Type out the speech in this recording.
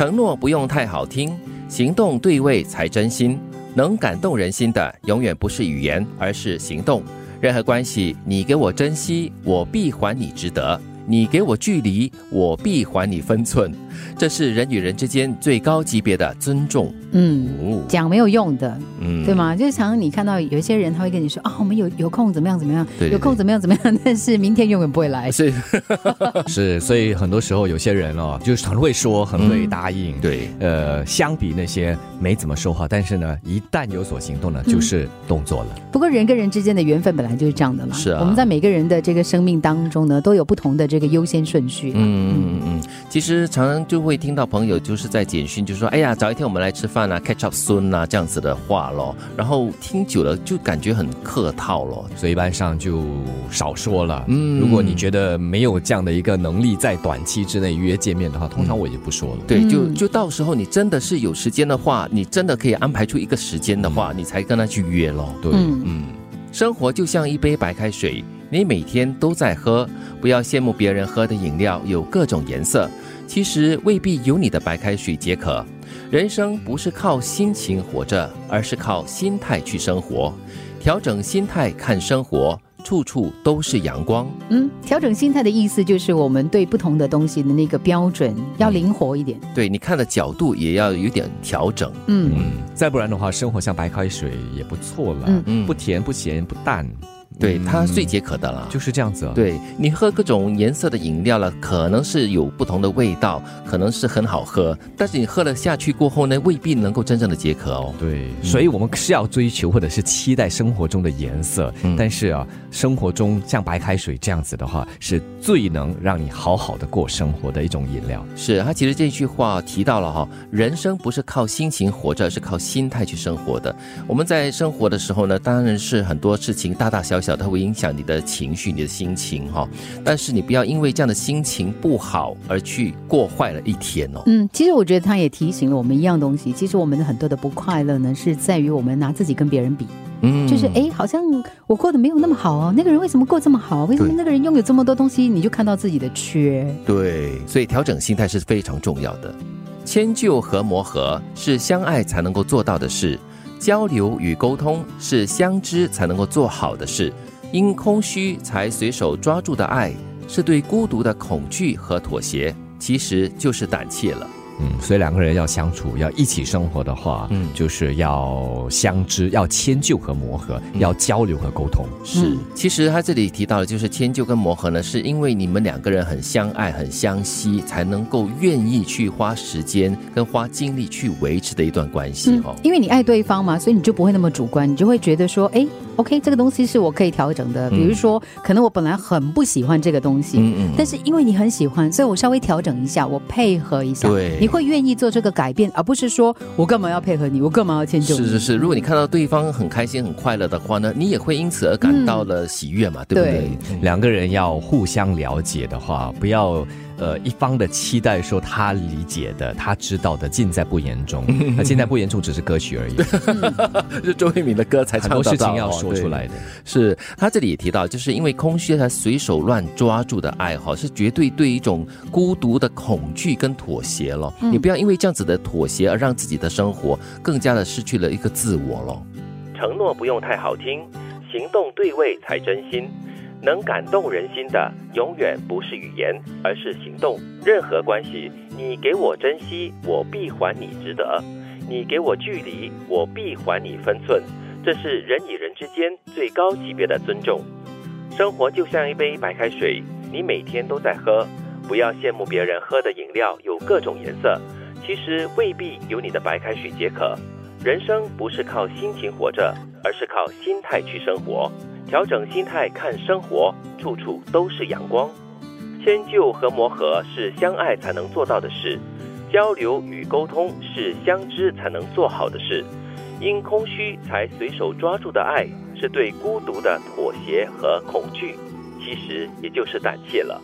承诺不用太好听，行动对位才真心。能感动人心的，永远不是语言，而是行动。任何关系，你给我珍惜，我必还你值得；你给我距离，我必还你分寸。这是人与人之间最高级别的尊重。嗯，讲没有用的，嗯对？吗？就是常常你看到有一些人，他会跟你说啊，我们有有空怎么样怎么样，对对有空怎么样怎么样，但是明天永远不会来。是，是，所以很多时候有些人哦，就是很会说，很会答应。对，呃，相比那些没怎么说话，但是呢，一旦有所行动呢，嗯就是动作了。不过人跟人之间的缘分本来就是这样的嘛。是啊我们在每个人的这个生命当中呢，都有不同的这个优先顺序。嗯嗯嗯，其实常常就会听到朋友就是在简讯，就说：“哎呀，找一天我们来吃饭啊，catch up soon 啊，这样子的话咯。”然后听久了就感觉很客套咯。所以一般上就少说了。嗯如果你觉得没有这样的一个能力在短期之内约见面的话，通常我也不说了。对，就嗯就到时候你真的是有时间的话，你真的可以安排出一个时间的话，你才跟他去约咯。对，嗯嗯，生活就像一杯白开水，你每天都在喝，不要羡慕别人喝的饮料有各种颜色，其实未必有你的白开水解渴。人生不是靠心情活着，而是靠心态去生活。调整心态看生活，处处都是阳光。嗯，调整心态的意思就是我们对不同的东西的那个标准要灵活一点。对你看的角度也要有点调整。嗯嗯，再不然的话，生活像白开水也不错了。嗯嗯不甜不咸不淡，对，嗯它最解渴的啦。就是这样子啊。对你喝各种颜色的饮料了，可能是有不同的味道，可能是很好喝，但是你喝了下去过后呢，未必能够真正的解渴哦。对，所以我们是要追求或者是期待生活中的颜色，嗯但是啊，生活中像白开水这样子的话，是最能让你好好的过生活的一种饮料。是他其实这句话提到了哈，人生不是靠心情活着，是靠心态去生活的。我们在生活的时候呢，当然是很多事情大大小小，它会影响你的情绪、你的心情哈。但是你不要因为这样的心情不好而去过坏了一天哦。嗯，其实我觉得他也提醒了我们一样东西，其实我们很多的不快乐呢，是在于我们拿自己跟别人比，嗯就是哎，好像我过得没有那么好哦，那个人为什么过这么好？为什么那个人拥有这么多东西，你就看到自己的缺？对，所以调整心态是非常重要的。迁就和磨合是相爱才能够做到的事，交流与沟通是相知才能够做好的事。因空虚才随手抓住的爱，是对孤独的恐惧和妥协，其实就是胆怯了。嗯，所以两个人要相处，要一起生活的话，嗯。就是要相知，要迁就和磨合，要交流和沟通。是。嗯，其实他这里提到的就是迁就跟磨合呢，是因为你们两个人很相爱、很相惜，才能够愿意去花时间跟花精力去维持的一段关系因为你爱对方嘛，所以你就不会那么主观，你就会觉得说，哎，OK，这个东西是我可以调整的。比如说，可能我本来很不喜欢这个东西，嗯嗯但是因为你很喜欢，所以我稍微调整一下，我配合一下，对你会愿意做这个改变，而不是说我干嘛要配合你，我干嘛要迁就你？是是是，如果你看到对方很开心、很快乐的话呢，你也会因此而感到了喜悦嘛，对不对？两个人要互相了解的话，不要呃一方的期待说他理解的、他知道的尽在不言中，那尽在不言中只是歌曲而已，是周慧敏的歌才很唱得到多事情要说出来的。是他这里也提到，就是因为空虚才随手乱抓住的爱好，是绝对对一种孤独的恐惧跟妥协了。你不要因为这样子的妥协而让自己的生活更加的失去了一个自我了。承诺不用太好听，行动对位才真心。能感动人心的，永远不是语言，而是行动。任何关系，你给我珍惜，我必还你值得；你给我距离，我必还你分寸。这是人与人之间最高级别的尊重。生活就像一杯白开水，你每天都在喝，不要羡慕别人喝的饮料有各种颜色，其实未必有你的白开水解渴。人生不是靠心情活着，而是靠心态去生活。调整心态看生活，处处都是阳光。迁就和磨合是相爱才能做到的事，交流与沟通是相知才能做好的事。因空虚才随手抓住的爱，是对孤独的妥协和恐惧，其实也就是胆怯了。